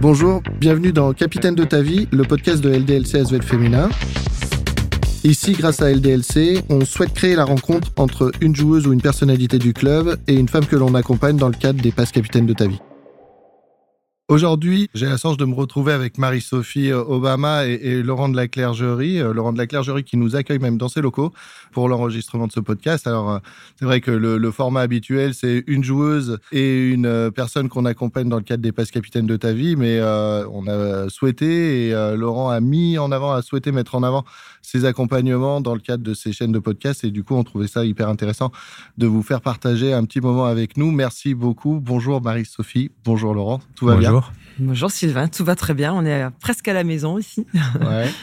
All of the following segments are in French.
Bonjour, bienvenue dans Capitaine de ta vie, le podcast de LDLC Asvel Féminin. Ici, grâce à LDLC, on souhaite créer la rencontre entre une joueuse ou une personnalité du club et une femme que l'on accompagne dans le cadre des passes capitaines de ta vie. Aujourd'hui, j'ai la chance de me retrouver avec Marie-Sophie euh, Obama et, Laurent de la Clergerie. Euh, Laurent de la Clergerie qui nous accueille même dans ses locaux pour l'enregistrement de ce podcast. Alors, euh, c'est vrai que le, format habituel, c'est une joueuse et une personne qu'on accompagne dans le cadre des passes capitaines de ta vie. Mais on a souhaité et Laurent a mis en avant, a souhaité mettre en avant ses accompagnements dans le cadre de ces chaînes de podcast. Et du coup, on trouvait ça hyper intéressant de vous faire partager un petit moment avec nous. Merci beaucoup. Bonjour Marie-Sophie. Bonjour Laurent. Tout va bien? Bonjour Sylvain, tout va très bien. On est presque à la maison ici. Ouais.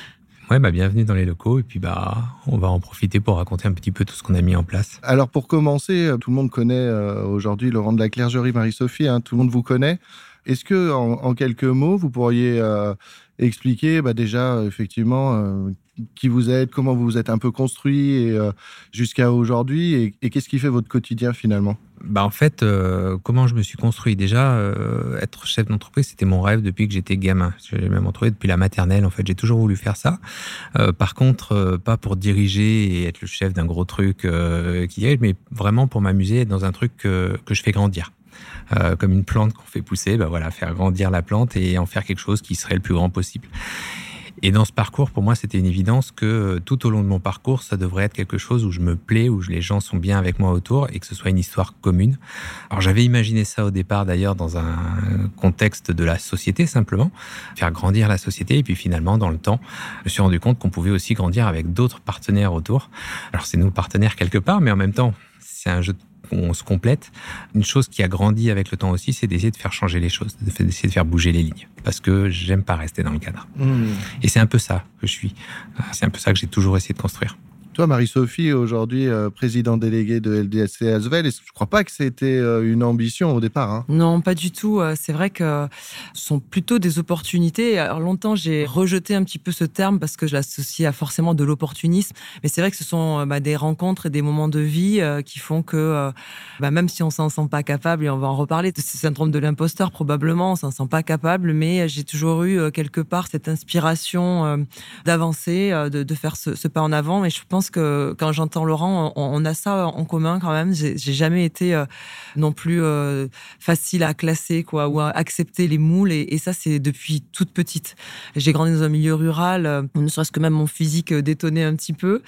Ouais, bah, bienvenue dans les locaux et puis bah on va en profiter pour raconter un petit peu tout ce qu'on a mis en place. Alors pour commencer, euh, tout le monde connaît euh, aujourd'hui Laurent de la Clergerie, Marie-Sophie, hein, tout le monde vous connaît. Est-ce que en, quelques mots, vous pourriez euh, expliquer bah, déjà effectivement qui vous êtes, comment vous vous êtes un peu construit jusqu'à aujourd'hui et qu'est-ce qui fait votre quotidien finalement? Bah en fait, euh, comment je me suis construit? Déjà, euh, être chef d'entreprise, c'était mon rêve depuis que j'étais gamin. J'ai même entrepris depuis la maternelle. En fait, j'ai toujours voulu faire ça. Euh, par contre, pas pour diriger et être le chef d'un gros truc qui est, mais vraiment pour m'amuser, dans un truc que, que je fais grandir. comme une plante qu'on fait pousser, bah voilà, faire grandir la plante et en faire quelque chose qui serait le plus grand possible. Et dans ce parcours, pour moi, c'était une évidence que euh, tout au long de mon parcours, ça devrait être quelque chose où je me plais, où les gens sont bien avec moi autour et que ce soit une histoire commune. Alors j'avais imaginé ça au départ d'ailleurs dans un contexte de la société simplement, faire grandir la société et puis finalement dans le temps, je me suis rendu compte qu'on pouvait aussi grandir avec d'autres partenaires autour. Alors c'est nous le partenaire quelque part, mais en même temps, c'est un jeu de on se complète. Une chose qui a grandi avec le temps aussi, c'est d'essayer de faire changer les choses, d'essayer de faire bouger les lignes. Parce que j'aime pas rester dans le cadre. Mmh. Et c'est un peu ça que je suis. C'est un peu ça que j'ai toujours essayé de construire. Toi, Marie-Sophie, aujourd'hui euh, président délégué de LDSC Asvel, je ne crois pas que c'était euh, une ambition au départ. Hein? Non, pas du tout. Euh, c'est vrai que ce sont plutôt des opportunités. Alors longtemps, j'ai rejeté un petit peu ce terme parce que je l'associe à forcément de l'opportunisme. Mais c'est vrai que ce sont bah, des rencontres et des moments de vie qui font que bah, même si on s'en sent pas capable, et on va en reparler, de ce syndrome de l'imposteur probablement, on s'en sent pas capable, mais j'ai toujours eu quelque part cette inspiration d'avancer, de, faire ce, ce, pas en avant. Et je pense que quand j'entends Laurent, on, a ça en commun quand même. J'ai jamais été euh, non plus euh, facile à classer quoi ou à accepter les moules et, ça c'est depuis toute petite. J'ai grandi dans un milieu rural, euh, ne serait-ce que même mon physique détonnait un petit peu.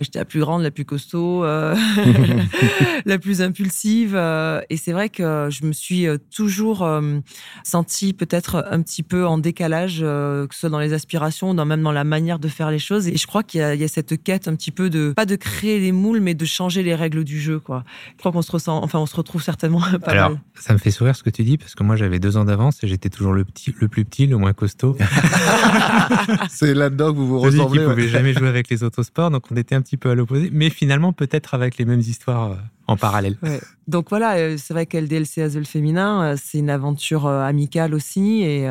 J'étais la plus grande, la plus costaud, la plus impulsive et c'est vrai que je me suis toujours sentie peut-être un petit peu en décalage, que ce soit dans les aspirations, dans, même dans la manière de faire les choses. Et je crois qu'il y, y, a cette quête un petit peu de pas de créer les moules, mais de changer les règles du jeu, quoi. Je crois qu'on se ressent, enfin, on se retrouve certainement pas Alors, ça me fait sourire ce que tu dis parce que moi j'avais deux ans d'avance et j'étais toujours le petit, le plus petit, le moins costaud. C'est là-dedans que vous vous ressemblez. Qui ne pouvait jamais jouer avec les autosports, donc on était un petit peu à l'opposé, mais finalement peut-être avec les mêmes histoires. En parallèle. Donc voilà, euh, c'est vrai qu'LDLC Azul Féminin, euh, c'est une aventure euh, amicale aussi. Et,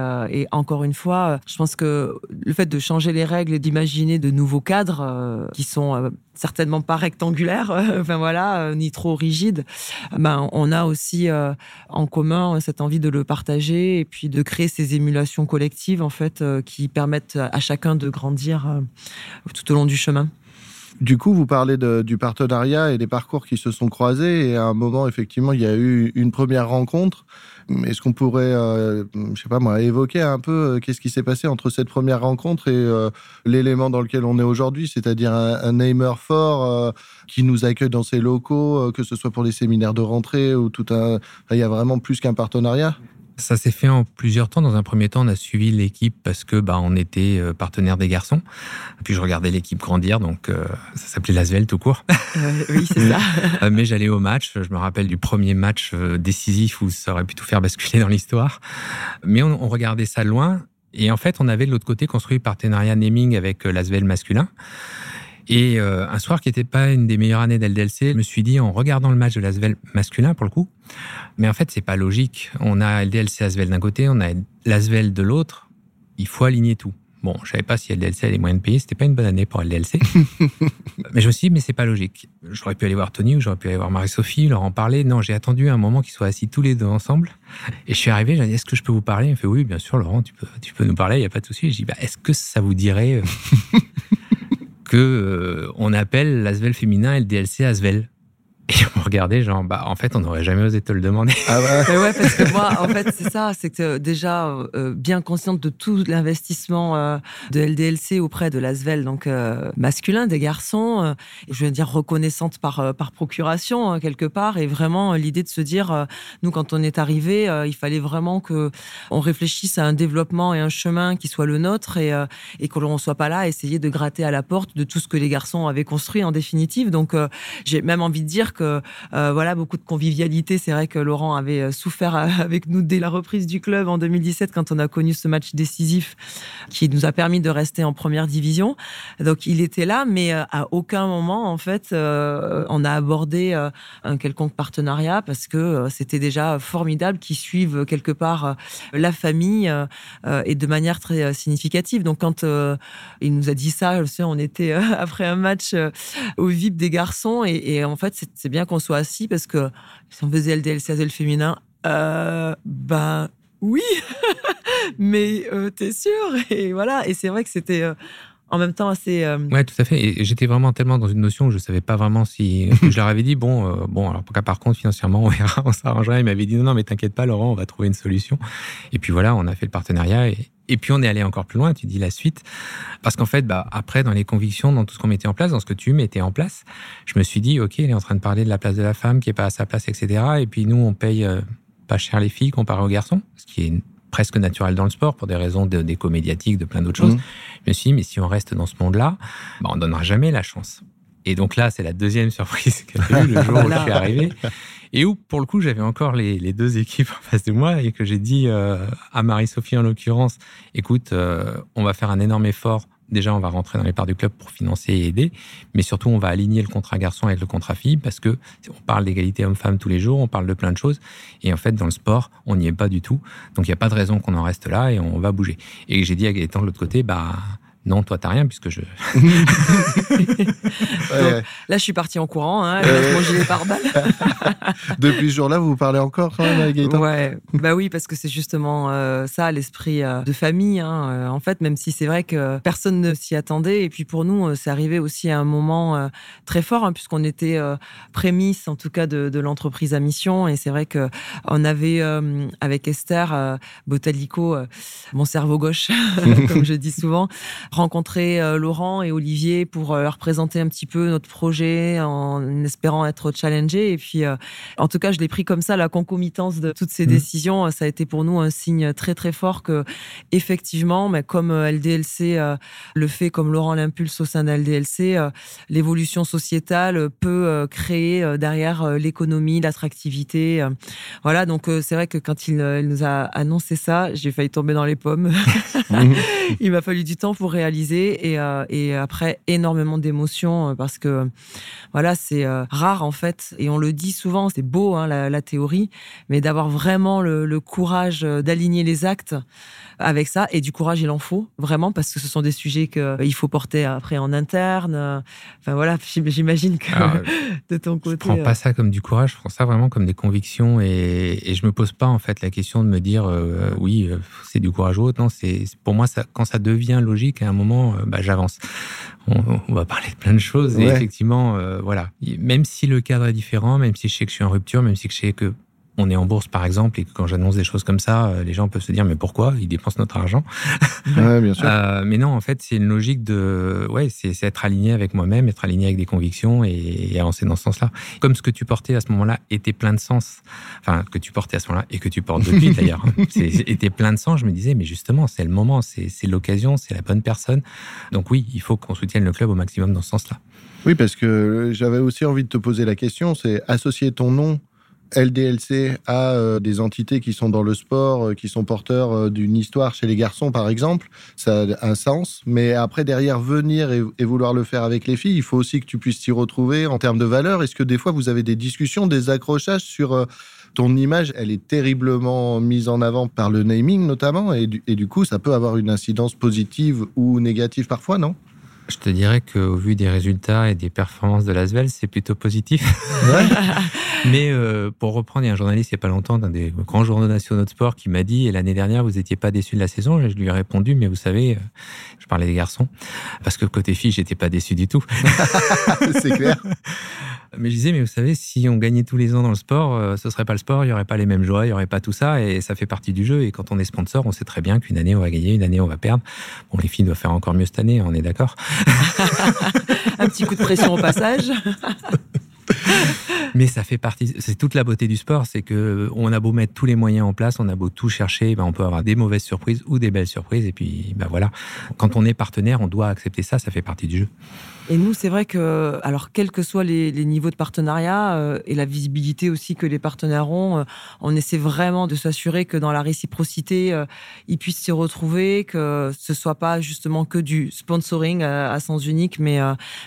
encore une fois, je pense que le fait de changer les règles et d'imaginer de nouveaux cadres qui sont certainement pas rectangulaires, enfin voilà, ni trop rigides, ben, on a aussi en commun cette envie de le partager et puis de créer ces émulations collectives en fait qui permettent à chacun de grandir tout au long du chemin. Du coup, vous parlez du partenariat et des parcours qui se sont croisés. Et à un moment, effectivement, il y a eu une première rencontre. Est-ce qu'on pourrait, euh, je sais pas moi, évoquer un peu euh, qu'est-ce qui s'est passé entre cette première rencontre et euh, l'élément dans lequel on est aujourd'hui, c'est-à-dire un, un fort qui nous accueille dans ses locaux, que ce soit pour les séminaires de rentrée ou tout un. il y a vraiment plus qu'un partenariat? Ça s'est fait en plusieurs temps. Dans un premier temps, on a suivi l'équipe parce que bah, on était euh, partenaire des garçons. Puis je regardais l'équipe grandir, donc euh, ça s'appelait Lasvel tout court. Euh, oui, c'est ça. Mais j'allais au match. Je me rappelle du premier match décisif où ça aurait pu tout faire basculer dans l'histoire. Mais on, on, regardait ça loin. Et en fait, on avait de l'autre côté construit partenariat naming avec Lasvel masculin. Et euh, un soir qui n'était pas une des meilleures années d'LDLC, je me suis dit, en regardant le match de l'Asvel masculin, pour le coup, mais en fait, c'est pas logique. On a LDLC Asvel d'un côté, on a l'Asvel de l'autre. Il faut aligner tout. Bon, je savais pas si LDLC avait les moyens de payer. C'était pas une bonne année pour LDLC. mais je me suis dit, mais c'est pas logique. J'aurais pu aller voir Tony ou j'aurais pu aller voir Marie-Sophie, leur en parler. Non, j'ai attendu un moment qu'ils soient assis tous les deux ensemble. Et je suis arrivé, j'ai dit, est-ce que je peux vous parler? Il me fait, oui, bien sûr, Laurent, tu peux, tu peux nous parler, il n'y a pas de souci. Je dis, bah, est-ce que ça vous dirait euh, que euh, on appelle l'Asvel féminin LDLC Asvel et on regardait, genre, bah, en fait, on n'aurait jamais osé te le demander. Ah bah. ouais, parce que moi, en fait, c'est ça, c'est que déjà, euh, bien consciente de tout l'investissement euh, de LDLC auprès de l'ASVEL, donc euh, masculin, des garçons, je veux dire reconnaissante par, par procuration, hein, quelque part, et vraiment l'idée de se dire, nous, quand on est arrivé, il fallait vraiment que on réfléchisse à un développement et un chemin qui soit le nôtre et, et que l'on ne soit pas là à essayer de gratter à la porte de tout ce que les garçons avaient construit en définitive. Donc, j'ai même envie de dire euh, voilà beaucoup de convivialité. C'est vrai que Laurent avait euh, souffert avec nous dès la reprise du club en 2017 quand on a connu ce match décisif qui nous a permis de rester en première division. Donc il était là, mais euh, à aucun moment en fait on a abordé un quelconque partenariat parce que c'était déjà formidable qu'ils suivent quelque part la famille et de manière très significative. Donc quand il nous a dit ça, je sais, on était après un match au VIP des garçons et, et en fait c'est bien qu'on soit assis parce que si on faisait LDLC le féminin, euh, ben oui, mais euh, t'es sûr? Et voilà, et c'est vrai que c'était euh, en même temps assez. Euh, ouais, tout à fait. Et j'étais vraiment tellement dans une notion où je savais pas vraiment si. je leur avais dit bon, bon, alors par contre financièrement on verra, on s'arrangera. Il m'avait dit non, non, mais t'inquiète pas, Laurent, on va trouver une solution. Et puis voilà, on a fait le partenariat et, et puis on est allé encore plus loin, tu dis la suite. Parce qu'en fait, bah, après, dans les convictions, dans tout ce qu'on mettait en place, dans ce que tu mettais en place, je me suis dit, OK, il est en train de parler de la place de la femme qui est pas à sa place, etc. Et puis nous, on paye euh, pas cher les filles comparé aux garçons, ce qui est presque naturel dans le sport pour des raisons d'éco médiatique, de plein d'autres choses. Mmh. Je me suis dit, mais si on reste dans ce monde-là, bah, on donnera jamais la chance. Et donc là, c'est la deuxième surprise qu'elle a eu le jour où je suis arrivé et où, pour le coup, j'avais encore les, deux équipes en face de moi et que j'ai dit euh, à Marie-Sophie, en l'occurrence, écoute, euh, on va faire un énorme effort. Déjà, on va rentrer dans les parts du club pour financer et aider, mais surtout, on va aligner le contrat garçon avec le contrat fille parce que on parle d'égalité homme-femme tous les jours, on parle de plein de choses, et en fait, dans le sport, on n'y est pas du tout. Donc, il n'y a pas de raison qu'on en reste là et on va bouger. Et j'ai dit à Gaëtan de l'autre côté, bah, non, toi, t'as rien, puisque je. Là, je suis parti en courant, hein, avec mon gilet pare-balles. Depuis ce jour-là, vous vous parlez encore quand même avec Gaëtan? Ouais, bah oui, parce que c'est justement euh, ça, l'esprit euh, de famille. Hein, euh, en fait, même si c'est vrai que personne ne s'y attendait, et puis pour nous, c'est arrivé aussi à un moment très fort, hein, puisqu'on était prémisse, en tout cas, de, de l'entreprise à mission, et c'est vrai que on avait avec Esther Botalico, mon cerveau gauche, comme je dis souvent rencontrer euh, Laurent et Olivier pour euh, leur présenter un petit peu notre projet en espérant être challengé. Et puis, euh, en tout cas, je l'ai pris comme ça, la concomitance de toutes ces mmh. décisions. Ça a été pour nous un signe très, très fort que, effectivement, mais comme LDLC le fait, comme Laurent l'impulse au sein de LDLC, l'évolution sociétale peut créer derrière l'économie, l'attractivité. Voilà, donc c'est vrai que quand il, nous a annoncé ça, j'ai failli tomber dans les pommes. Mmh. il m'a fallu du temps pour et, euh, et après énormément d'émotions euh, parce que voilà c'est euh, rare en fait et on le dit souvent c'est beau hein, la, théorie mais d'avoir vraiment le, courage d'aligner les actes avec ça et du courage il en faut vraiment parce que ce sont des sujets qu'il faut porter après en interne enfin voilà j'imagine que de ton côté je prends pas ça comme du courage je prends ça vraiment comme des convictions et, et je me pose pas en fait la question de me dire oui c'est du courage ou autre non c'est pour moi ça quand ça devient logique un moment, euh, bah, j'avance. On, va parler de plein de choses. Et effectivement, euh, voilà. Même si le cadre est différent, même si je sais que je suis en rupture, même si je sais que on est en bourse par exemple et que quand j'annonce des choses comme ça, euh, les gens peuvent se dire mais pourquoi ils dépensent notre argent ouais, bien sûr. euh, Mais non, en fait, c'est une logique de ouais, c'est être aligné avec moi-même, être aligné avec des convictions et, et avancer dans ce sens-là. Comme ce que tu portais à ce moment-là était plein de sens, enfin que tu portais à ce moment-là et que tu portes depuis d'ailleurs, hein. était plein de sens. Je me disais mais justement c'est le moment, c'est l'occasion, c'est la bonne personne. Donc oui, il faut qu'on soutienne le club au maximum dans ce sens-là. Oui, parce que j'avais aussi envie de te poser la question, c'est associer ton nom LDLC a euh, des entités qui sont dans le sport, euh, qui sont porteurs euh, d'une histoire chez les garçons, par exemple, ça a un sens. Mais après, derrière, venir et, vouloir le faire avec les filles, il faut aussi que tu puisses t'y retrouver en termes de valeur. Est-ce que des fois, vous avez des discussions, des accrochages sur ton image, elle est terriblement mise en avant par le naming notamment, et du, et du coup, ça peut avoir une incidence positive ou négative parfois, non? Je te dirais qu'au vu des résultats et des performances de l'Asvel, c'est plutôt positif. Mais euh, pour reprendre, il y a un journaliste il n'y a pas longtemps d'un des grands journaux nationaux de sport qui m'a dit, et l'année dernière, vous n'étiez pas déçu de la saison. Et je lui ai répondu, mais vous savez, euh, je parlais des garçons, parce que côté filles, j'étais pas déçu du tout. c'est clair. Mais je disais, mais vous savez, si on gagnait tous les ans dans le sport, euh, ce serait pas le sport, il y aurait pas les mêmes joies, il y aurait pas tout ça, et ça fait partie du jeu. Et quand on est sponsor, on sait très bien qu'une année on va gagner, une année on va perdre. Bon, les filles doivent faire encore mieux cette année, on est d'accord. Un petit coup de pression au passage. Mais ça fait partie, c'est toute la beauté du sport, c'est que on a beau mettre tous les moyens en place, on a beau tout chercher, ben on peut avoir des mauvaises surprises ou des belles surprises. Et puis, ben voilà, quand on est partenaire, on doit accepter ça, ça fait partie du jeu. Et nous, c'est vrai que, alors, quels que soient les, niveaux de partenariat euh, et la visibilité aussi que les partenaires ont, euh, on essaie vraiment de s'assurer que dans la réciprocité, euh, ils puissent s'y retrouver, que ce soit pas justement que du sponsoring à sens unique, mais,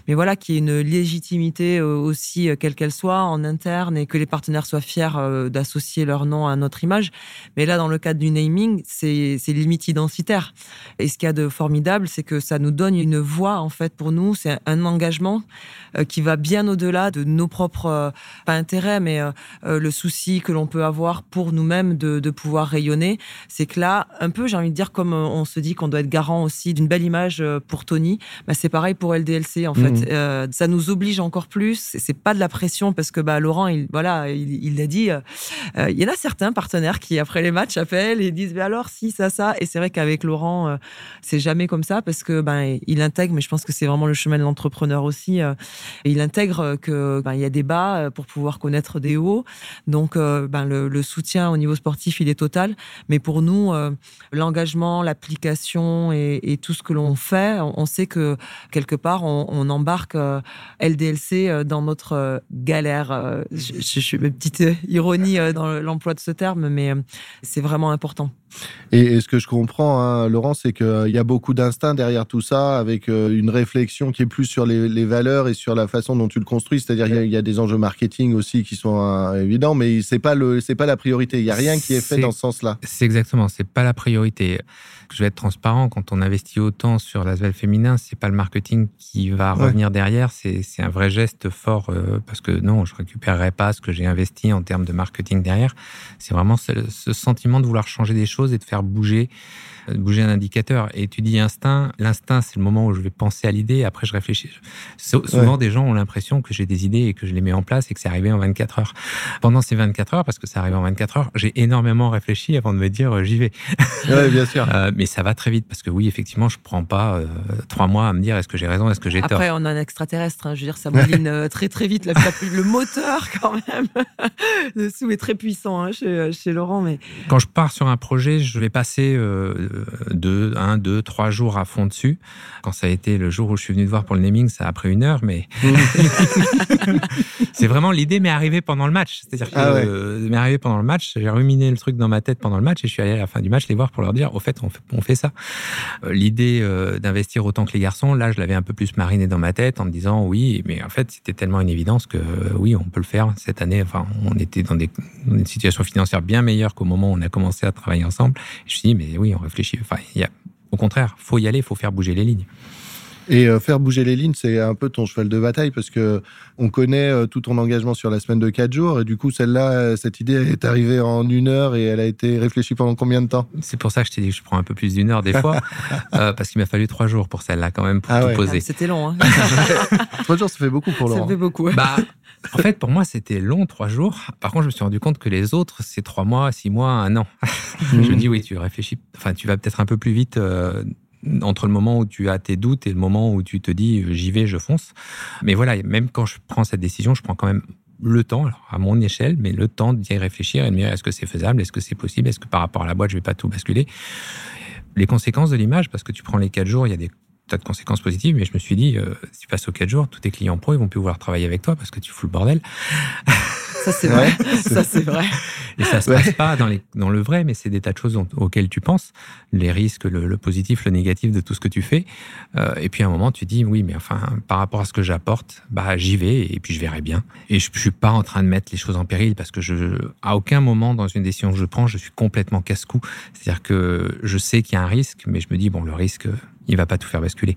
mais voilà, qu'il y ait une légitimité aussi, quelle qu'elle soit, en interne et que les partenaires soient fiers d'associer leur nom à notre image. Mais là, dans le cadre du naming, c'est limite identitaire. Et ce qu'il y a de formidable, c'est que ça nous donne une voix, en fait, pour nous. C'est un engagement euh, qui va bien au-delà de nos propres, euh, pas intérêts, mais euh, le souci que l'on peut avoir pour nous-mêmes de, pouvoir rayonner. C'est que là, un peu, j'ai envie de dire, comme on se dit qu'on doit être garant aussi d'une belle image pour Tony, bah, c'est pareil pour LDLC, en fait. Mmh. ça nous oblige encore plus. C'est pas de la pression parce que bah, Laurent, il, voilà, il l'a dit, il y en a certains partenaires qui, après les matchs, appellent et disent, mais alors, si, ça, ça. Et c'est vrai qu'avec Laurent, c'est jamais comme ça parce que ben, il intègre, mais je pense que c'est vraiment le chemin de l'entreprise entrepreneur aussi. Euh, il intègre que ben, il y a des bas euh, pour pouvoir connaître des hauts. Donc, euh, ben, le, soutien au niveau sportif, il est total. Mais pour nous, l'engagement, l'application et, tout ce que l'on fait, on, sait que quelque part, on, embarque LDLC dans notre galère. Je, je, suis une petite ironie dans l'emploi de ce terme, mais c'est vraiment important. Et, ce que je comprends, hein, Laurent, c'est qu'il y a beaucoup d'instinct derrière tout ça, avec une réflexion qui est plus sur les, valeurs et sur la façon dont tu le construis. C'est-à-dire qu'il y, a des enjeux marketing aussi qui sont euh, évidents, mais c'est pas le, c'est pas la priorité. Il y a rien qui est fait dans ce sens-là. C'est exactement, c'est pas la priorité. Je vais être transparent. Quand on investit autant sur l'asvel féminin, c'est pas le marketing qui va revenir derrière. C'est, un vrai geste fort euh, parce que non, je récupérerai pas ce que j'ai investi en termes de marketing derrière. C'est vraiment ce, ce sentiment de vouloir changer des choses et de faire bouger bouger un indicateur. Et tu dis instinct, l'instinct, c'est le moment où je vais penser à l'idée, après je réfléchis. Souvent, des gens ont l'impression que j'ai des idées et que je les mets en place et que c'est arrivé en 24 heures. Pendant ces 24 heures, parce que ça arrive en 24 heures, j'ai énormément réfléchi avant de me dire euh, j'y vais. Oui, bien sûr. Euh, mais ça va très vite parce que oui, effectivement, je prends pas euh, trois mois à me dire est-ce que j'ai raison, est-ce que j'ai tort? Après, on a un extraterrestre, hein, je veux dire, ça mouline très très vite. le moteur, quand même, dessous est très puissant hein, chez, chez, Laurent. Mais... Quand je pars sur un projet, je vais passer deux, un, deux, trois jours à fond dessus. Quand ça a été le jour où je suis venu te voir pour le naming, ça a pris une heure, mais c'est vraiment l'idée m'est arrivée pendant le match. C'est-à-dire que ah m'est arrivée pendant le match, j'ai ruminé le truc dans ma tête pendant le match et je suis allé à la fin du match les voir pour leur dire, au fait, on fait, on fait ça. Euh, l'idée euh, d'investir autant que les garçons, là, je l'avais un peu plus mariné dans ma tête en me disant oui, mais en fait, c'était tellement une évidence que euh, on peut le faire cette année. Enfin, on était dans des situations financières bien meilleures qu'au moment où on a commencé à travailler ensemble. je me suis dit, mais oui, on réfléchit. Enfin, y a, au contraire, faut y aller, faut faire bouger les lignes. Et euh, faire bouger les lignes, c'est un peu ton cheval de bataille parce que on connaît euh, tout ton engagement sur la semaine de 4 jours et du coup celle-là, euh, cette idée est arrivée en une heure et elle a été réfléchie pendant combien de temps? C'est pour ça que je t'ai dit que je prends un peu plus d'une heure des fois parce qu'il m'a fallu trois jours pour celle-là quand même pour ah tout poser. Ah, c'était long. Hein trois jours, ça fait beaucoup pour Laurent. Ça fait beaucoup. Bah, en fait, pour moi, c'était long, trois jours. Par contre, je me suis rendu compte que les autres, c'est trois mois, six mois, un an. je me dis, oui, tu réfléchis, enfin, tu vas peut-être un peu plus vite entre le moment où tu as tes doutes et le moment où tu te dis j'y vais, je fonce. Mais voilà, même quand je prends cette décision, je prends quand même le temps, à mon échelle, mais le temps d'y réfléchir et de me dire est-ce que c'est faisable, est-ce que c'est possible, est-ce que par rapport à la boîte, je vais pas tout basculer? Les conséquences de l'image, parce que tu prends les quatre jours, il y a des tas de conséquences positives, mais je me suis dit, euh, si tu passes aux quatre jours, tous tes clients pro, ils vont plus vouloir travailler avec toi parce que tu fous le bordel. Ça, c'est vrai. ça, c'est vrai. Et ça se passe pas dans, les, dans le vrai, mais c'est des tas de choses auxquelles tu penses, les risques, le, positif, le négatif de tout ce que tu fais. Euh, et puis à un moment, tu dis, oui, mais enfin, par rapport à ce que j'apporte, bah, j'y vais et puis je verrai bien. Et je, je suis pas en train de mettre les choses en péril parce que je, à aucun moment dans une décision que je prends, je suis complètement casse-cou. C'est-à-dire que je sais qu'il y a un risque, mais je me dis, bon, le risque, il va pas tout faire basculer.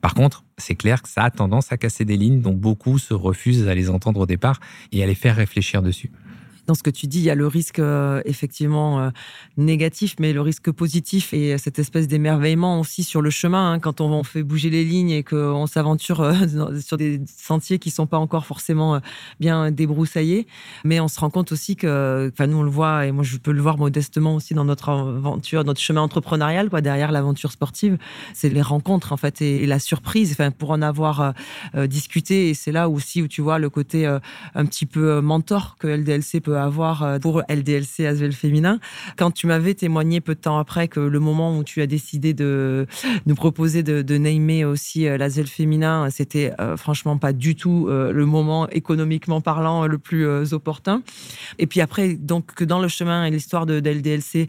Par contre, c'est clair que ça a tendance à casser des lignes dont beaucoup se refusent à les entendre au départ et à les faire réfléchir dessus dans ce que tu dis, il y a le risque euh, effectivement euh, négatif, mais le risque positif et cette espèce d'émerveillement aussi sur le chemin hein, quand on, fait bouger les lignes et qu'on s'aventure euh, sur des sentiers qui sont pas encore forcément bien débroussaillés. Mais on se rend compte aussi que, enfin nous on le voit et moi je peux le voir modestement aussi dans notre aventure, notre chemin entrepreneurial, quoi, derrière l'aventure sportive, c'est les rencontres en fait et, la surprise. Enfin pour en avoir discuté et c'est là aussi où tu vois le côté un petit peu mentor que LDLC peut avoir euh, pour LDLC Asvel Féminin. Quand tu m'avais témoigné peu de temps après que le moment où tu as décidé de nous proposer de, de namer aussi euh, l'Asvel Féminin, c'était euh, franchement pas du tout le moment économiquement parlant le plus opportun. Et puis après, donc que dans le chemin et l'histoire de, LDLC,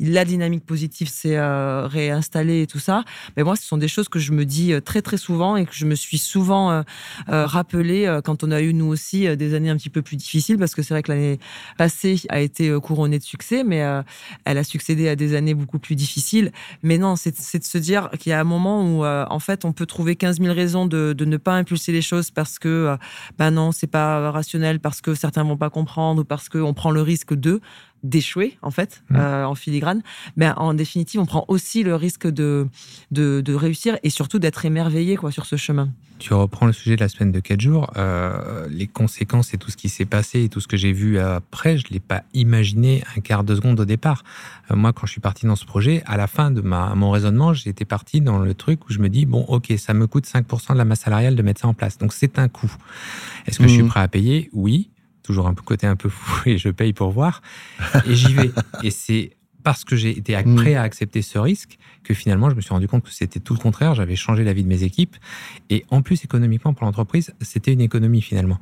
la dynamique positive s'est réinstallée et tout ça. Mais moi, ce sont des choses que je me dis très très souvent et que je me suis souvent rappelé quand on a eu nous aussi des années un petit peu plus difficiles parce que c'est vrai que l'année passée a été euh, couronnée de succès, mais euh, elle a succédé à des années beaucoup plus difficiles. Mais non, c'est de se dire qu'il y a un moment où, euh, en fait, on peut trouver 15 000 raisons de, ne pas impulser les choses parce que, ben non, c'est pas rationnel, parce que certains vont pas comprendre ou parce qu'on prend le risque de d'échouer en fait mmh. en filigrane mais en définitive on prend aussi le risque de de, de réussir et surtout d'être émerveillé quoi sur ce chemin tu reprends le sujet de la semaine de 4 jours, euh, les conséquences et tout ce qui s'est passé et tout ce que j'ai vu après, je ne l'ai pas imaginé un quart de seconde au départ. Euh, moi, quand je suis parti dans ce projet, à la fin de ma, mon raisonnement, j'étais parti dans le truc où je me dis, bon, ok, ça me coûte 5% de la masse salariale de mettre ça en place. Donc c'est un coût. Est-ce que je suis mmh. prêt à payer? Oui. Toujours un côté un peu fou et je paye pour voir. Et j'y vais. Et c'est parce que j'ai été mm. prêt à accepter ce risque que finalement je me suis rendu compte que c'était tout le contraire. J'avais changé la vie de mes équipes et en plus économiquement pour l'entreprise, c'était une économie finalement.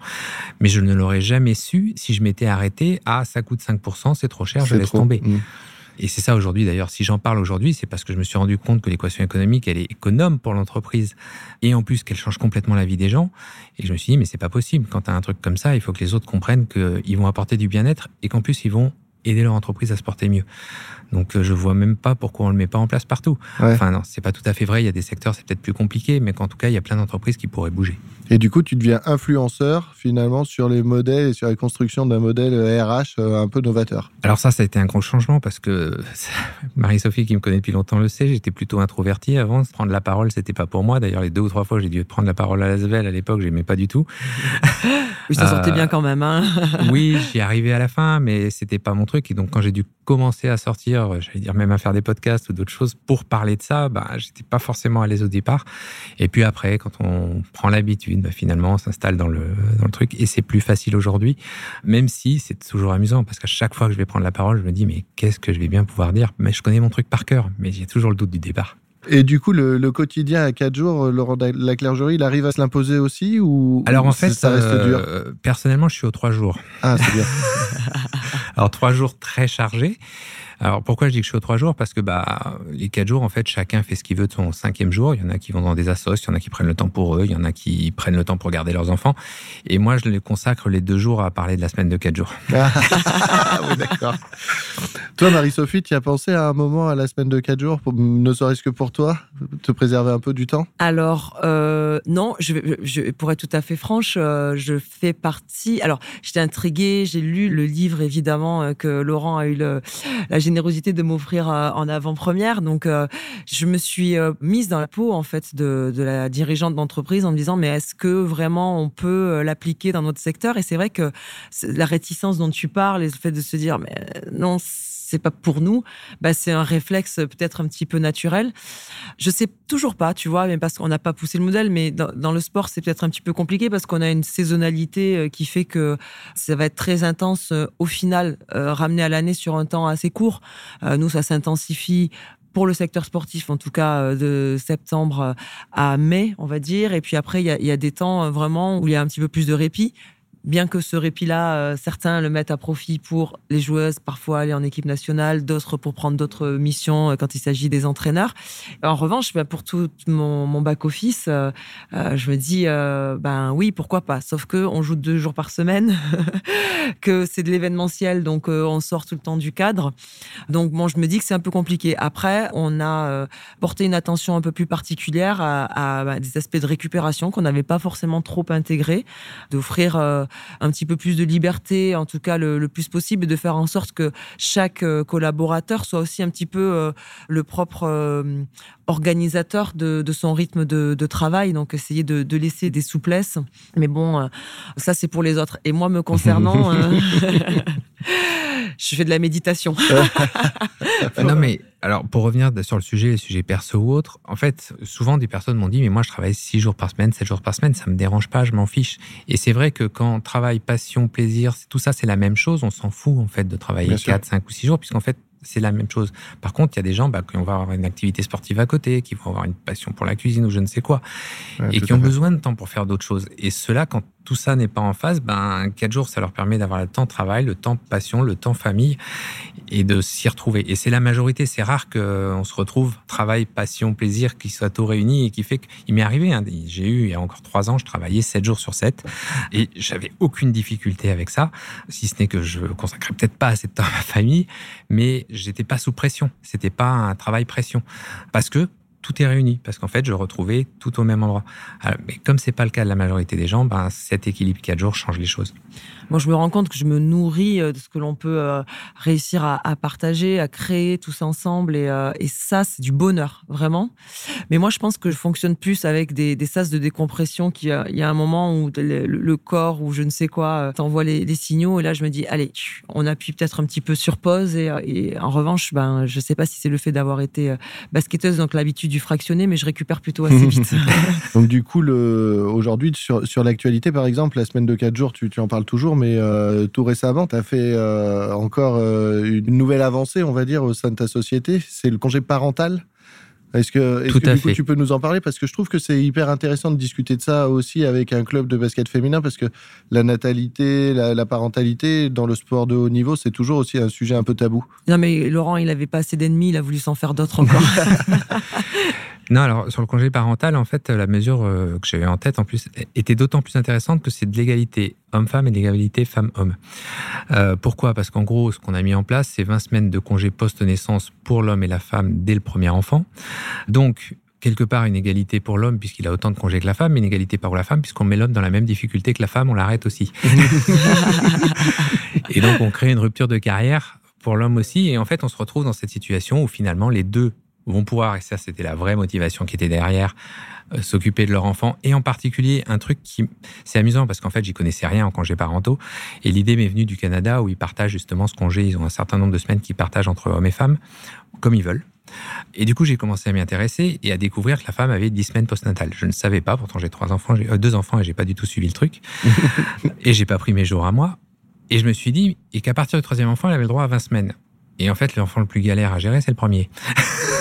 Mais je ne l'aurais jamais su si je m'étais arrêté à ça coûte 5%, c'est trop cher, je laisse tomber. Mm. Et c'est ça aujourd'hui d'ailleurs. Si j'en parle aujourd'hui, c'est parce que je me suis rendu compte que l'équation économique, elle est économe pour l'entreprise et en plus qu'elle change complètement la vie des gens. Et je me suis dit, mais c'est pas possible. Quand tu un truc comme ça, il faut que les autres comprennent qu'ils vont apporter du bien-être et qu'en plus ils vont aider leur entreprise à se porter mieux. Donc euh, je vois même pas pourquoi on le met pas en place partout. Enfin non, c'est pas tout à fait vrai. Il y a des secteurs, c'est peut-être plus compliqué, mais qu'en tout cas, il y a plein d'entreprises qui pourraient bouger. Et du coup, tu deviens influenceur finalement sur les modèles et sur la construction d'un modèle RH euh, un peu novateur. Alors ça, ça a été un gros changement parce que Marie-Sophie, qui me connaît depuis longtemps, le sait. J'étais plutôt introverti avant. Prendre la parole, c'était pas pour moi. D'ailleurs, les deux ou trois fois, j'ai dû prendre la parole à Lasvel à l'époque, j'aimais pas du tout. oui, ça sortait bien quand même. Hein oui, j'y arrivais à la fin, mais c'était pas mon truc. Et donc, quand j'ai dû commencer à sortir, j'allais dire même à faire des podcasts ou d'autres choses pour parler de ça, bah, j'étais pas forcément à l'aise au départ. Et puis après, quand on prend l'habitude, bah, finalement, on s'installe dans le, dans le truc et c'est plus facile aujourd'hui, même si c'est toujours amusant parce qu'à chaque fois que je vais prendre la parole, je me dis, mais qu'est-ce que je vais bien pouvoir dire? Mais je connais mon truc par cœur, mais j'ai toujours le doute du départ. Et du coup, le, quotidien à 4 jours, euh, Laurent la Clergerie, il arrive à se l'imposer aussi ou Alors en fait, ça reste dur? euh, Personnellement, je suis aux 3 jours. Ah, c'est bien. Alors 3 jours très chargés. Alors pourquoi je dis que je suis aux trois jours? Parce que bah, les quatre jours, en fait, chacun fait ce qu'il veut de son cinquième jour. Il y en a qui vont dans des assos, il y en a qui prennent le temps pour eux, il y en a qui prennent le temps pour garder leurs enfants. Et moi, je les consacre les deux jours à parler de la semaine de quatre jours. Ah, oui, d'accord. Toi, Marie-Sophie, tu as pensé à un moment à la semaine de quatre jours, pour, ne serait-ce que pour toi, te préserver un peu du temps? Alors, euh, non, je, je, pour être tout à fait franche, euh, je fais partie. Alors, j'étais intriguée, j'ai lu le livre, évidemment, euh, que Laurent a eu le, la générosité de m'offrir euh, en avant-première. Donc, euh, je me suis euh, mise dans la peau en fait de, de la dirigeante d'entreprise en me disant mais est-ce que vraiment on peut l'appliquer dans notre secteur? Et c'est vrai que la réticence dont tu parles, et le fait de se dire mais non c'est pas pour nous, bah c'est un réflexe peut-être un petit peu naturel. Je sais toujours pas, tu vois, mais parce qu'on n'a pas poussé le modèle, mais dans, le sport, c'est peut-être un petit peu compliqué parce qu'on a une saisonnalité euh, qui fait que ça va être très intense euh, au final, euh, ramené à l'année sur un temps assez court. nous, ça s'intensifie pour le secteur sportif, en tout cas de septembre à mai, on va dire. Et puis après, il y a, des temps vraiment où il y a un petit peu plus de répit bien que ce répit-là, euh, certains le mettent à profit pour les joueuses, parfois aller en équipe nationale, d'autres pour prendre d'autres missions euh, quand il s'agit des entraîneurs. En revanche, ben, pour tout mon, back-office, euh, je me dis, ben oui, pourquoi pas. Sauf que on joue deux jours par semaine, que c'est de l'événementiel, donc on sort tout le temps du cadre. Donc bon, je me dis que c'est un peu compliqué. Après, on a porté une attention un peu plus particulière à, à des aspects de récupération qu'on n'avait pas forcément trop intégrés, d'offrir un petit peu plus de liberté, en tout cas le, plus possible, et de faire en sorte que chaque euh, collaborateur soit aussi un petit peu euh, le propre euh, organisateur de, son rythme de, travail. Donc essayer de, laisser des souplesses. Mais bon, ça c'est pour les autres. Et moi me concernant, je fais de la méditation. non mais alors, pour revenir sur le sujet, les sujets perso ou autres, en fait, souvent des personnes m'ont dit, mais moi je travaille 6 jours par semaine, 7 jours par semaine, ça me dérange pas, je m'en fiche. Et c'est vrai que quand travail, passion, plaisir, tout ça c'est la même chose, on s'en fout en fait de travailler 4, 5 ou 6 jours, puisqu'en fait, c'est la même chose. Par contre, il y a des gens bah, qui vont avoir une activité sportive à côté, qui vont avoir une passion pour la cuisine ou je ne sais quoi, et qui ont besoin de temps pour faire d'autres choses. Et cela, quand tout ça n'est pas en phase, ben, quatre jours, ça leur permet d'avoir le temps de travail, le temps passion, le temps famille et de s'y retrouver. Et c'est la majorité. C'est rare qu'on se retrouve travail, passion, plaisir qui soient tout réunis et qui fait qu'il m'est arrivé. Hein, j'ai eu, il y a encore trois ans, je travaillais sept jours sur sept et j'avais aucune difficulté avec ça, si ce n'est que je consacrais peut-être pas assez de temps à ma famille, mais j'étais pas sous pression. C'était pas un travail pression. Parce que tout est réuni parce qu'en fait, je retrouvais tout au même endroit. mais comme c'est pas le cas de la majorité des gens, ben, cet équilibre quatre jours change les choses. Moi, je me rends compte que je me nourris euh, de ce que l'on peut euh, réussir à, partager, à créer tous ensemble. Et, euh, ça, c'est du bonheur, vraiment. Mais moi, je pense que je fonctionne plus avec des, des sas de décompression. Qui, il y a un moment où le, corps ou je ne sais quoi t'envoie les, signaux. Et là, je me dis, allez, on appuie peut-être un petit peu sur pause. Et, et en revanche, ben, je ne sais pas si c'est le fait d'avoir été basketteuse, donc l'habitude du fractionné, mais je récupère plutôt assez vite. donc, du coup, aujourd'hui, sur, sur l'actualité, par exemple, la semaine de 4 jours, tu, tu en parles toujours mais euh, tout récemment, tu as fait euh, encore euh, une nouvelle avancée, on va dire, au sein de ta société. C'est le congé parental. Est-ce que, est que du coup, tu peux nous en parler? Parce que je trouve que c'est hyper intéressant de discuter de ça aussi avec un club de basket féminin, parce que la natalité, la, parentalité dans le sport de haut niveau, c'est toujours aussi un sujet un peu tabou. Non, mais Laurent, il n'avait pas assez d'ennemis, il a voulu s'en faire d'autres encore. Non, alors sur le congé parental, en fait, la mesure euh, que j'avais en tête, en plus, était d'autant plus intéressante que c'est de l'égalité homme-femme et de l'égalité femme-homme. Euh, pourquoi? Parce qu'en gros, ce qu'on a mis en place, c'est 20 semaines de congé post-naissance pour l'homme et la femme dès le premier enfant. Donc, quelque part une égalité pour l'homme puisqu'il a autant de congés que la femme, mais une égalité pour la femme puisqu'on met l'homme dans la même difficulté que la femme, on l'arrête aussi. et donc on crée une rupture de carrière pour l'homme aussi, et en fait on se retrouve dans cette situation où finalement les deux vont pouvoir, et ça c'était la vraie motivation qui était derrière, euh, s'occuper de leur enfant. Et en particulier, un truc qui, c'est amusant parce qu'en fait, j'y connaissais rien en congé parentaux. Et l'idée m'est venue du Canada où ils partagent justement ce congé. Ils ont un certain nombre de semaines qu'ils partagent entre hommes et femmes, comme ils veulent. Et du coup, j'ai commencé à m'y intéresser et à découvrir que la femme avait 10 semaines postnatales. Je ne savais pas, pourtant j'ai trois enfants, j'ai euh, deux enfants et j'ai pas du tout suivi le truc. et j'ai pas pris mes jours à moi. Et je me suis dit, et qu'à partir du troisième enfant, elle avait le droit à 20 semaines. Et en fait, l'enfant le plus galère à gérer, c'est le premier.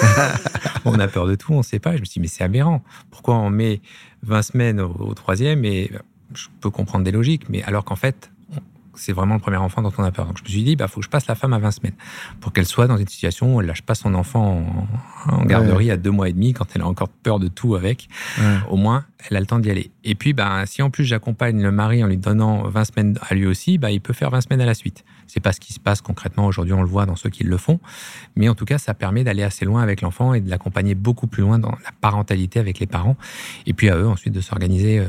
on a peur de tout, on ne sait pas. Je me suis dit, mais c'est aberrant. Pourquoi on met 20 semaines au, troisième? Et je peux comprendre des logiques, mais alors qu'en fait, c'est vraiment le premier enfant dont on a peur. Donc je me suis dit, il bah, faut que je passe la femme à 20 semaines pour qu'elle soit dans une situation où elle lâche pas son enfant en, garderie à deux mois et demi quand elle a encore peur de tout avec. Au moins, elle a le temps d'y aller. Et puis, bah, si en plus j'accompagne le mari en lui donnant 20 semaines à lui aussi, bah, il peut faire 20 semaines à la suite. C'est pas ce qui se passe concrètement aujourd'hui, on le voit dans ceux qui le font. Mais en tout cas, ça permet d'aller assez loin avec l'enfant et de l'accompagner beaucoup plus loin dans la parentalité avec les parents. Et puis à eux ensuite de s'organiser. Euh,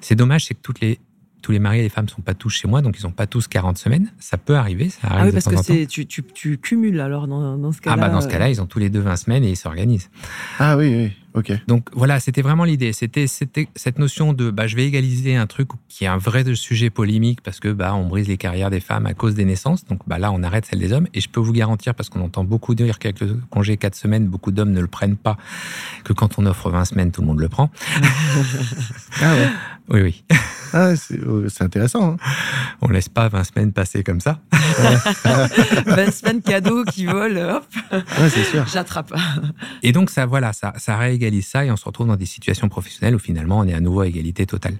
c'est dommage, c'est que toutes les tous les maris et les femmes ne sont pas tous chez moi, donc ils n'ont pas tous 40 semaines. Ça peut arriver, ça arrive. Ah oui, parce que tu, tu, tu, cumules alors dans, ce cas-là. Ah bah dans ce cas-là, ils ont tous les deux 20 semaines et ils s'organisent. Ah oui, oui. Ok. Donc voilà, c'était vraiment l'idée. C'était cette notion de bah, je vais égaliser un truc qui est un vrai sujet polémique parce que bah, on brise les carrières des femmes à cause des naissances. Donc bah, là, on arrête celle des hommes. Et je peux vous garantir, parce qu'on entend beaucoup dire qu'avec le congé 4 semaines, beaucoup d'hommes ne le prennent pas, que quand on offre 20 semaines, tout le monde le prend. ah ouais. Oui, oui. Ah, c'est euh, c'est intéressant. hein. On laisse pas 20 semaines passer comme ça. 20 semaines cadeaux qui volent, hop, Ouais, c'est sûr. j'attrape. Et donc, ça, voilà, ça, ça réégalise ça et on se retrouve dans des situations professionnelles où finalement on est à nouveau à égalité totale.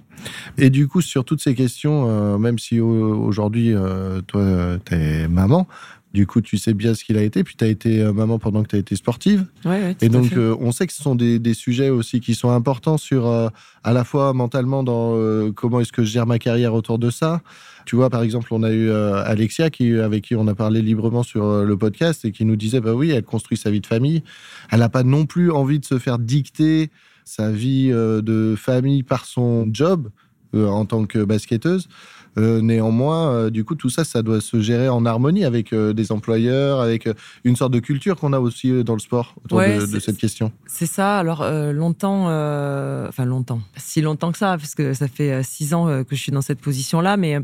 Et du coup, sur toutes ces questions, euh, même si au- aujourd'hui, euh, toi, euh, t'es maman, du coup, tu sais bien ce qu'il a été, puis tu as été euh, maman pendant que tu as été sportive. Ouais, ouais, tout Et donc, euh, on sait que ce sont des, des sujets aussi qui sont importants sur, euh, à la fois mentalement, dans euh, comment est-ce que je gère ma carrière autour de ça. Tu vois, par exemple, on a eu Alexia, qui, avec qui on a parlé librement sur le podcast, et qui nous disait, bah oui, elle construit sa vie de famille. Elle n'a pas non plus envie de se faire dicter sa vie de famille par son job en tant que basketteuse. Euh, néanmoins, euh, du coup, tout ça, ça doit se gérer en harmonie avec euh, des employeurs, avec une sorte de culture qu'on a aussi dans le sport autour Ouais, de, cette question. C'est ça. Alors longtemps, enfin longtemps, si longtemps que ça, parce que ça fait six ans que je suis dans cette position-là, mais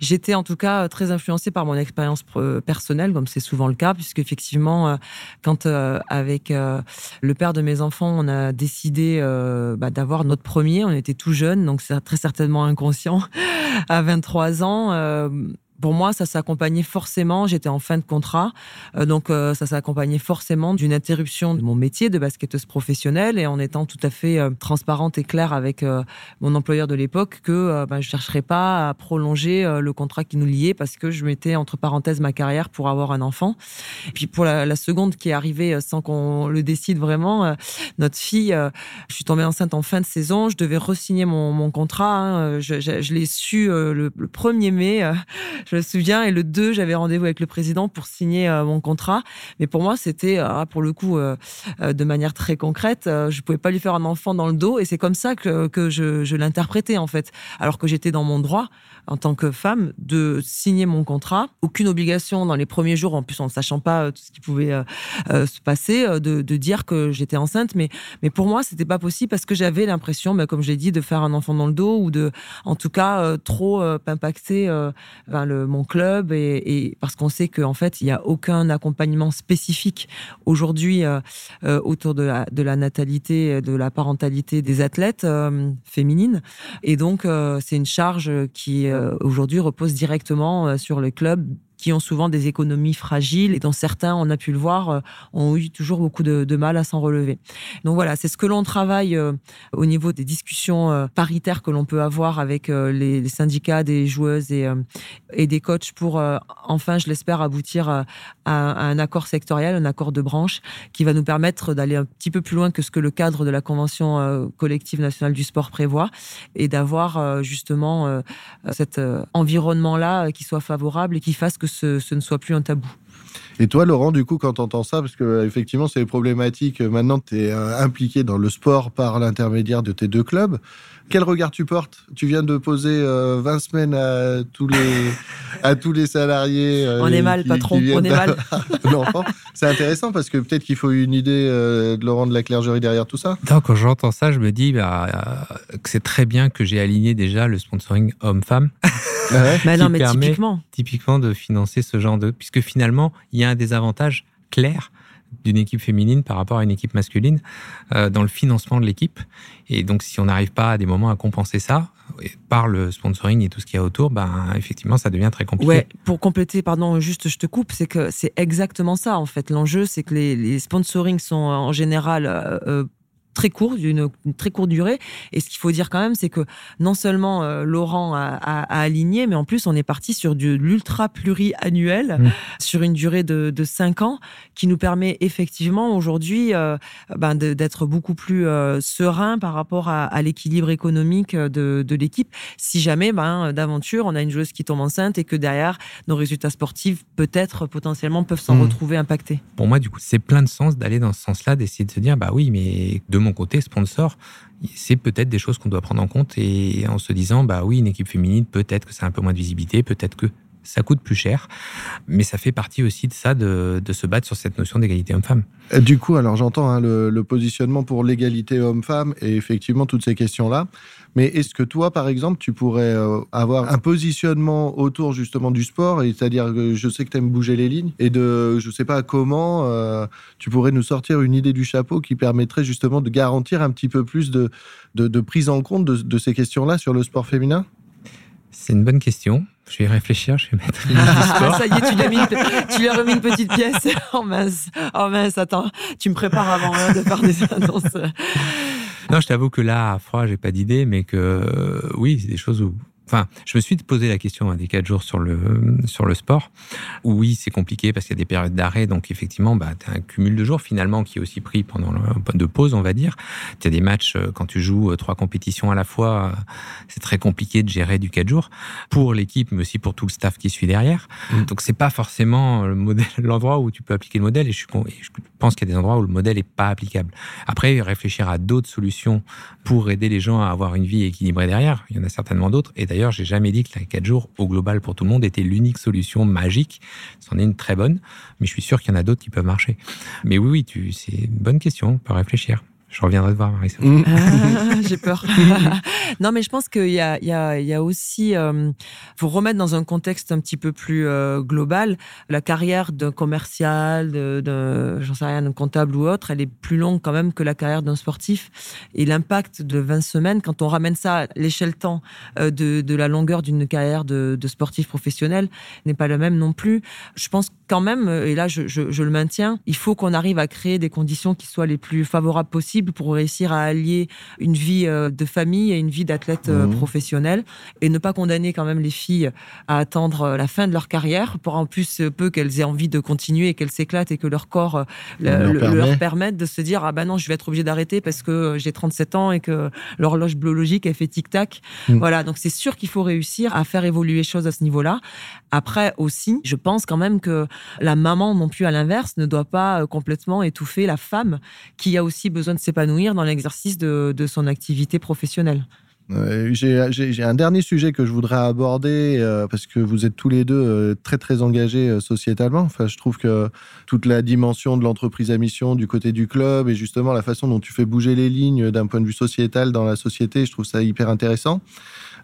j'étais en tout cas très influencée par mon expérience personnelle, comme c'est souvent le cas, puisque effectivement, quand avec le père de mes enfants, on a décidé bah, d'avoir notre premier, on était tout jeune, donc c'est très certainement inconscient, à 23 ans. Pour moi, ça s'accompagnait forcément, j'étais en fin de contrat, euh, donc euh, ça s'accompagnait forcément d'une interruption de mon métier de basketteuse professionnelle et en étant tout à fait euh, transparente et claire avec mon employeur de l'époque que ben, je ne chercherais pas à prolonger le contrat qui nous liait parce que je mettais entre parenthèses ma carrière pour avoir un enfant. Et puis pour la, seconde qui est arrivée sans qu'on le décide vraiment, notre fille, je suis tombée enceinte en fin de saison, je devais re-signer mon, mon contrat, hein, je, l'ai su le, le 1er mai, je me souviens, et le 2, j'avais rendez-vous avec le président pour signer euh, mon contrat. Mais pour moi, c'était, euh, pour le coup, euh, de manière très concrète, je pouvais pas lui faire un enfant dans le dos, et c'est comme ça que, je, l'interprétais, en fait. Alors que j'étais dans mon droit, en tant que femme, de signer mon contrat. Aucune obligation dans les premiers jours, en plus en ne sachant pas tout ce qui pouvait se passer, de, dire que j'étais enceinte. Mais, pour moi, c'était pas possible parce que j'avais l'impression, bah, comme je l'ai dit, de faire un enfant dans le dos ou de, en tout cas, trop impacter le, mon club et, parce qu'on sait qu'en fait, il n'y a aucun accompagnement spécifique aujourd'hui euh, euh, autour de la, natalité, de la parentalité des athlètes euh, féminines. Et donc, c'est une charge qui aujourd'hui repose directement sur les clubs qui ont souvent des économies fragiles et dont certains, on a pu le voir, euh, ont eu toujours beaucoup de, mal à s'en relever. Donc voilà, c'est ce que l'on travaille euh, au niveau des discussions euh, paritaires que l'on peut avoir avec les, syndicats des joueuses et, et des coachs pour enfin, je l'espère, aboutir à, à- un accord sectoriel, un accord de branche qui va nous permettre d'aller un petit peu plus loin que ce que le cadre de la Convention collective nationale du sport prévoit et d'avoir justement cet environnement-là qui soit favorable et qui fasse que ce, ce ne soit plus un tabou. Et toi, Laurent, du coup, quand tu entends ça, parce que euh, effectivement, c'est problématique. euh, Maintenant, tu es impliqué dans le sport par l'intermédiaire de tes deux clubs. Quel regard tu portes? Tu viens de poser euh, 20 semaines à tous les, à tous les salariés. euh, On est mal, qui- patron, qui on est mal. C'est intéressant parce que peut-être qu'il faut une idée euh, de Laurent de la Clergerie derrière tout ça. Donc, quand j'entends ça, je me dis bah, euh, que c'est très bien que j'ai aligné déjà le sponsoring homme-femme, Mais Qui non, mais permet- typiquement. typiquement de financer ce genre de. Puisque finalement, il y a un désavantage clair d'une équipe féminine par rapport à une équipe masculine euh, dans le financement de l'équipe. Et donc, si on n'arrive pas à des moments à compenser ça, par le sponsoring et tout ce qu'il y a autour, ben, effectivement, ça devient très compliqué. Pour compléter, pardon, juste je te coupe, c'est que c'est exactement ça en fait. L'enjeu, c'est que les, les sponsorings sont en général euh, euh, très courts, d'une une très courte durée. Et ce qu'il faut dire quand même, c'est que non seulement euh, Laurent a, a- a aligné, mais en plus on est parti sur de l'ultra pluriannuel, Mm. sur une durée de, de 5 ans, qui nous permet effectivement aujourd'hui euh, ben, d'être beaucoup plus euh, serein par rapport à, à l'équilibre économique de, de l'équipe. Si jamais, ben, d'aventure, on a une joueuse qui tombe enceinte et que derrière, nos résultats sportifs, peut-être, potentiellement, peuvent s'en Mm. retrouver impactés. Pour moi, du coup, c'est plein de sens d'aller dans ce sens-là, d'essayer de se dire, bah oui, mais de mon côté, sponsor, c'est peut-être des choses qu'on doit prendre en compte et en se disant, bah oui, une équipe féminine, peut-être que c'est un peu moins de visibilité, peut-être que ça coûte plus cher, mais ça fait partie aussi de ça, de, se battre sur cette notion d'égalité homme-femme. Du coup, alors j'entends hein, le, positionnement pour l'égalité homme-femme et effectivement toutes ces questions-là. Mais est-ce que toi, par exemple, tu pourrais euh, avoir un positionnement autour justement du sport, c'est-à-dire que je sais que tu aimes bouger les lignes, et de, je sais pas comment, euh, tu pourrais nous sortir une idée du chapeau qui permettrait justement de garantir un petit peu plus de, prise en compte de ces questions-là sur le sport féminin? C'est une bonne question. Je vais y réfléchir, je vais mettre ah, ça y est, tu lui, as remis une petite pièce. Oh mince, oh mince, attends, tu me prépares avant hein, de faire des annonces. Non, je t'avoue que là, à froid, j'ai pas d'idée, mais que euh, oui, c'est des choses où Enfin, je me suis posé la question à des quatre jours sur le, sur le sport. oui, c'est compliqué parce qu'il y a des périodes d'arrêt. Donc, effectivement, bah, tu as un cumul de jours finalement qui est aussi pris pendant le de pause, on va dire. Tu as des matchs, euh, quand tu joues euh, trois compétitions à la fois, euh, c'est très compliqué de gérer du quatre jours pour l'équipe, mais aussi pour tout le staff qui suit derrière. Donc, mmh. Donc, c'est pas forcément le modèle, l'endroit où tu peux appliquer le modèle. Et je, je pense qu'il y a des endroits où le modèle n'est pas applicable. Après, réfléchir à d'autres solutions pour aider les gens à avoir une vie équilibrée derrière. Il y en a certainement d'autres. Et d'ailleurs, D'ailleurs, j'ai jamais dit que les 4 jours au global pour tout le monde était l'unique solution magique. C'en est une très bonne, mais je suis sûr qu'il y en a d'autres qui peuvent marcher. Mais oui, oui, c'est une bonne question, on peut réfléchir. Je reviendrai te voir, Marissa. Mm. Ah, j'ai peur. non, mais je pense qu'il y a, y, y aussi, euh, pour remettre dans un contexte un petit peu plus euh, global, la carrière d'un commercial, d'un, j'en sais rien, d'un comptable ou autre, elle est plus longue quand même que la carrière d'un sportif. Et l'impact de 20 semaines, quand on ramène ça à l'échelle temps euh, de, de, la longueur d'une carrière de, de, sportif professionnel, n'est pas le même non plus. Je pense quand même, et là je, je, je le maintiens, il faut qu'on arrive à créer des conditions qui soient les plus favorables possibles pour réussir à allier une vie euh, de famille et une vie d'athlète euh, mmh. professionnel et ne pas condamner quand même les filles à attendre euh, la fin de leur carrière pour en plus peu qu'elles aient envie de continuer et qu'elles s'éclatent et que leur corps leur, permette de se dire ah ben non je vais être obligée d'arrêter parce que j'ai 37 ans et que l'horloge biologique elle fait tic tac mmh. voilà donc c'est sûr qu'il faut réussir à faire évoluer les choses à ce niveau-là après aussi je pense quand même que la maman non plus à l'inverse ne doit pas complètement étouffer la femme qui a aussi besoin de ses s'épanouir dans l'exercice de, son activité professionnelle. J'ai un dernier sujet que je voudrais aborder euh, parce que vous êtes tous les deux euh, très très engagés euh, sociétalement. Enfin, je trouve que toute la dimension de l'entreprise à mission du côté du club et justement la façon dont tu fais bouger les lignes d'un point de vue sociétal dans la société, je trouve ça hyper intéressant.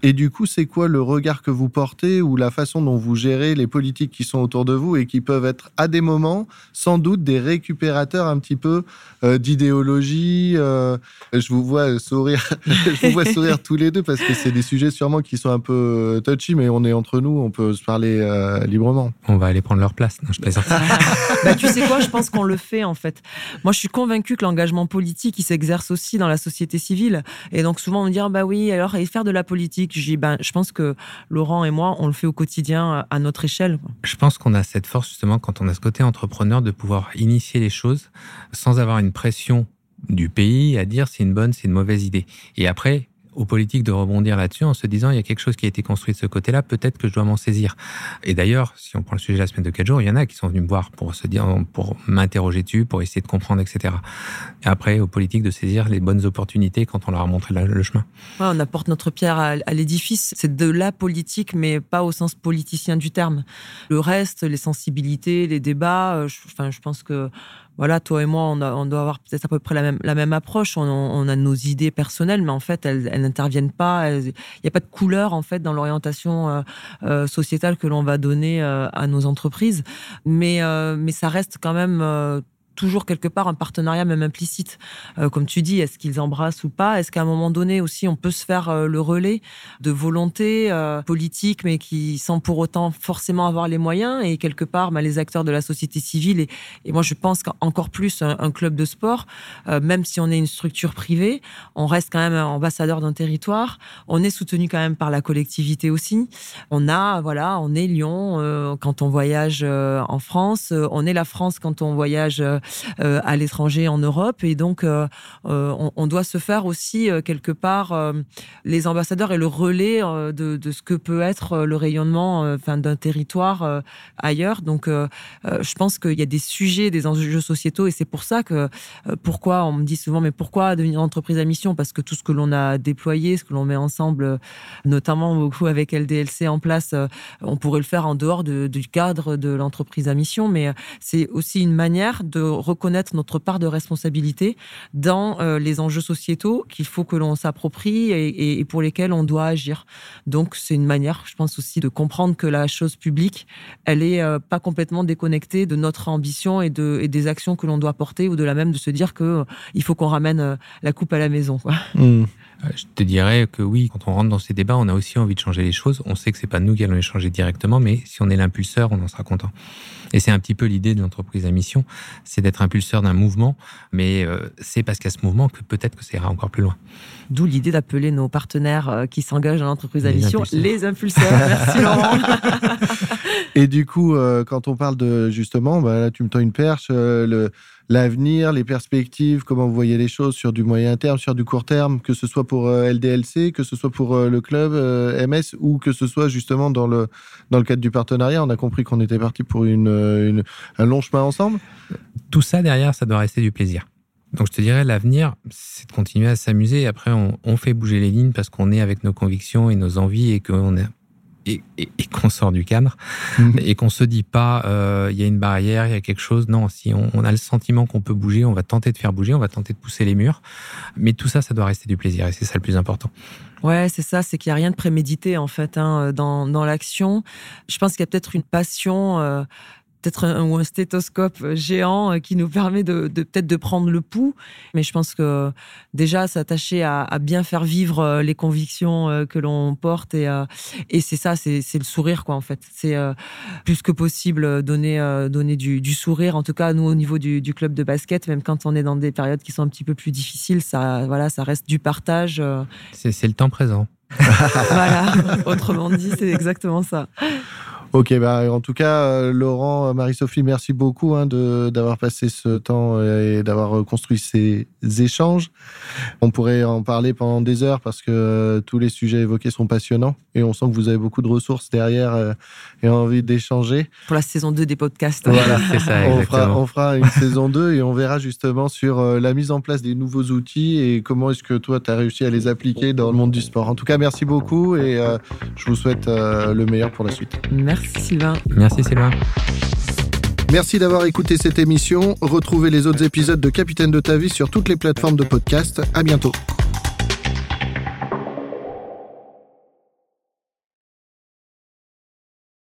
Et du coup, c'est quoi le regard que vous portez ou la façon dont vous gérez les politiques qui sont autour de vous et qui peuvent être à des moments sans doute des récupérateurs un petit peu euh, d'idéologie euh, Je vous vois sourire, je vous vois sourire tous les deux parce que c'est des sujets sûrement qui sont un peu euh, touchy, mais on est entre nous, on peut se parler librement. On va aller prendre leur place. Non, je plaisante. bah, tu sais quoi Je pense qu'on le fait en fait. Moi, je suis convaincu que l'engagement politique, il s'exerce aussi dans la société civile. Et donc souvent on me dit ah, bah oui, alors et faire de la politique je ben, je pense que Laurent et moi, on le fait au quotidien euh, à notre échelle. Je pense qu'on a cette force justement quand on a ce côté entrepreneur de pouvoir initier les choses sans avoir une pression du pays à dire c'est une bonne, c'est une mauvaise idée. Et après, aux politiques de rebondir là-dessus en se disant il y a quelque chose qui a été construit de ce côté-là, peut-être que je dois m'en saisir. Et d'ailleurs, si on prend le sujet de la semaine de 4 jours, il y en a qui sont venus me voir pour se dire, pour m'interroger dessus, pour essayer de comprendre, etc. Et après, aux politiques de saisir les bonnes opportunités quand on leur a montré le chemin. on apporte notre pierre à, l'édifice. C'est de la politique, mais pas au sens politicien du terme. Le reste, les sensibilités, les débats, euh, enfin, je pense que voilà, toi et moi, on, doit avoir peut-être à peu près la même, approche. On, a nos idées personnelles, mais en fait, elles, n'interviennent pas. Il n'y a pas de couleur en fait dans l'orientation euh, euh, sociétale que l'on va donner euh, à nos entreprises. Mais, mais ça reste quand même toujours quelque part un partenariat même implicite. Euh, comme tu dis, est-ce qu'ils embrassent ou pas? Est-ce qu'à un moment donné aussi on peut se faire euh, le relais de volonté euh, politique, mais qui sans pour autant forcément avoir les moyens et quelque part bah, les acteurs de la société civile et, et moi je pense qu'encore plus un, club de sport, même si on est une structure privée, on reste quand même ambassadeur d'un territoire. On est soutenu quand même par la collectivité aussi. On a voilà, on est Lyon quand on voyage en France, on est la France quand on voyage à l'étranger, en Europe. Et donc, on, on, doit se faire aussi quelque part les ambassadeurs et le relais de, ce que peut être le rayonnement, d'un territoire ailleurs. Donc, je pense qu'il y a des sujets, des enjeux sociétaux, et c'est pour ça que pourquoi on me dit souvent, mais pourquoi devenir entreprise à mission? Parce que tout ce que l'on a déployé, ce que l'on met ensemble, notamment beaucoup avec LDLC en place, on pourrait le faire en dehors du cadre de l'entreprise à mission, mais c'est aussi une manière de reconnaître notre part de responsabilité dans euh, les enjeux sociétaux qu'il faut que l'on s'approprie et, pour lesquels on doit agir. Donc c'est une manière, je pense aussi, de comprendre que la chose publique, elle est euh, pas complètement déconnectée de notre ambition et, de, des actions que l'on doit porter, ou de la même de se dire que euh, il faut qu'on ramène la coupe à la maison. Mmh. Je te dirais que oui, quand on rentre dans ces débats, on a aussi envie de changer les choses. On sait que c'est pas nous qui allons les changer directement, mais si on est l'impulseur, on en sera content. Et c'est un petit peu l'idée de l'entreprise à mission, c'est d'être impulseur d'un mouvement, mais euh, c'est parce qu'il y a ce mouvement que peut-être que ça ira encore plus loin. D'où l'idée d'appeler nos partenaires euh, qui s'engagent dans l'entreprise à mission les impulseurs. Merci Laurent. Et du coup, euh, quand on parle de justement, bah, là tu me tends une perche, le l'avenir, les perspectives, comment vous voyez les choses sur du moyen terme, sur du court terme, que ce soit pour euh, LDLC, que ce soit pour euh, le club euh, MS ou que ce soit justement dans le, dans le cadre du partenariat. On a compris qu'on était parti pour un long chemin ensemble. Tout ça derrière, ça doit rester du plaisir. Donc je te dirais, l'avenir, c'est de continuer à s'amuser. Après, on, fait bouger les lignes parce qu'on est avec nos convictions et nos envies et qu'on et, qu'on sort du cadre mhm. et qu'on se dit pas euh, il y a une barrière, il y a quelque chose. Non, si on, a le sentiment qu'on peut bouger, on va tenter de faire bouger, on va tenter de pousser les murs. Mais tout ça, ça doit rester du plaisir et c'est ça le plus important. Ouais, c'est ça, c'est qu'il n'y a rien de prémédité en fait hein, dans, dans l'action. Je pense qu'il y a peut-être une passion. Euh, peut-être un, ou un stéthoscope géant euh, qui nous permet de, peut-être de prendre le pouls. Mais je pense que déjà s'attacher à, bien faire vivre euh, les convictions euh, que l'on porte et, et c'est ça, c'est, le sourire quoi en fait. C'est plus que possible donner donner du, sourire. En tout cas, nous au niveau du, club de basket, même quand on est dans des périodes qui sont un petit peu plus difficiles, ça voilà, ça reste du partage. c'est le temps présent. voilà, autrement dit, c'est exactement ça. Ok, bah, en tout cas, euh, Laurent, Marie-Sophie, merci beaucoup hein, d'avoir passé ce temps euh, et d'avoir euh, construit ces échanges. On pourrait en parler pendant des heures parce que tous les sujets évoqués sont passionnants et on sent que vous avez beaucoup de ressources derrière et envie d'échanger. Pour la saison 2 des podcasts. Voilà, c'est ça. On fera, on fera, une saison 2 et on verra justement sur la mise en place des nouveaux outils et comment est-ce que toi, tu as réussi à les appliquer dans le monde du sport. En tout cas, merci beaucoup et je vous souhaite le meilleur pour la suite. Merci. Merci Sylvain. Merci Sylvain. Merci d'avoir écouté cette émission. Retrouvez les autres épisodes de Capitaine de ta vie sur toutes les plateformes de podcast. À bientôt.